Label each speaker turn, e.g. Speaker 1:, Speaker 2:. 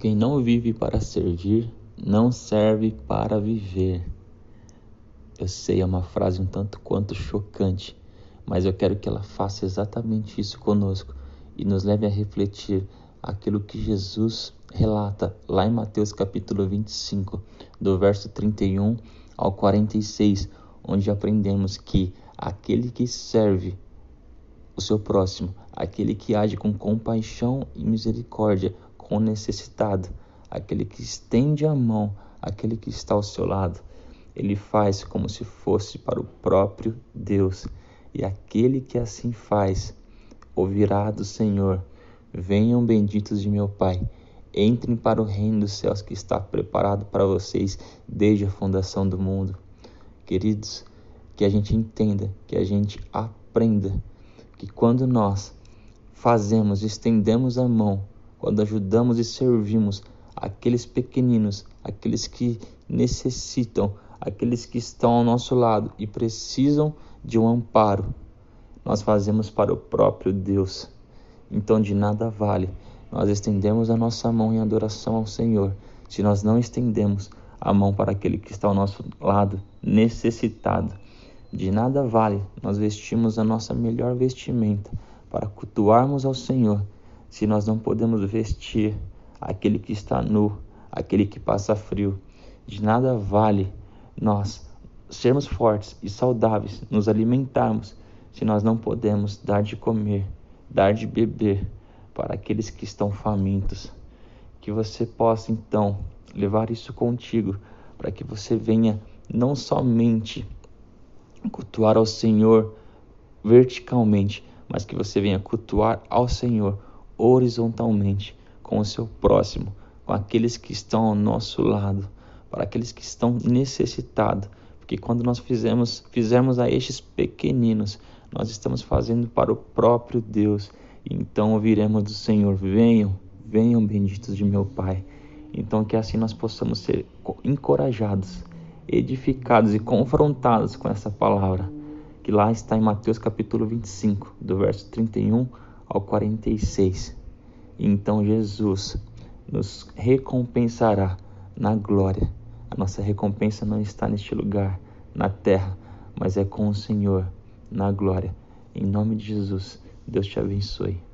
Speaker 1: Quem não vive para servir, não serve para viver. Eu sei, é uma frase um tanto quanto chocante, mas eu quero que ela faça exatamente isso conosco e nos leve a refletir aquilo que Jesus relata lá em Mateus capítulo 25, do verso 31 ao 46, onde aprendemos que aquele que serve o seu próximo, aquele que age com compaixão e misericórdia com o necessitado, aquele que estende a mão, aquele que está ao seu lado, ele faz como se fosse para o próprio Deus. E aquele que assim faz, ouvirá do Senhor: Venham benditos de meu Pai, entrem para o reino dos céus que está preparado para vocês desde a fundação do mundo. Queridos, que a gente entenda, que a gente aprenda que quando nós fazemos, estendemos a mão, quando ajudamos e servimos aqueles pequeninos, aqueles que necessitam, aqueles que estão ao nosso lado e precisam de um amparo, nós fazemos para o próprio Deus. Então de nada vale nós estendemos a nossa mão em adoração ao Senhor se nós não estendemos a mão para aquele que está ao nosso lado necessitado. De nada vale nós vestirmos a nossa melhor vestimenta para cultuarmos ao Senhor, se nós não podemos vestir aquele que está nu, aquele que passa frio. De nada vale nós sermos fortes e saudáveis, nos alimentarmos, se nós não podemos dar de comer, dar de beber para aqueles que estão famintos. Que você possa então levar isso contigo, para que você venha não somente cultuar ao Senhor verticalmente, mas que você venha cultuar ao Senhor horizontalmente com o seu próximo, com aqueles que estão ao nosso lado, para aqueles que estão necessitados, porque quando nós fizemos, a estes pequeninos, nós estamos fazendo para o próprio Deus. Então ouviremos do Senhor: venham, venham benditos de meu Pai. Então que assim nós possamos ser encorajados edificados e confrontados com essa palavra, que lá está em Mateus capítulo 25, do verso 31 ao 46. E então Jesus nos recompensará na glória. A nossa recompensa não está neste lugar, na terra, mas é com o Senhor, na glória. Em nome de Jesus, Deus te abençoe.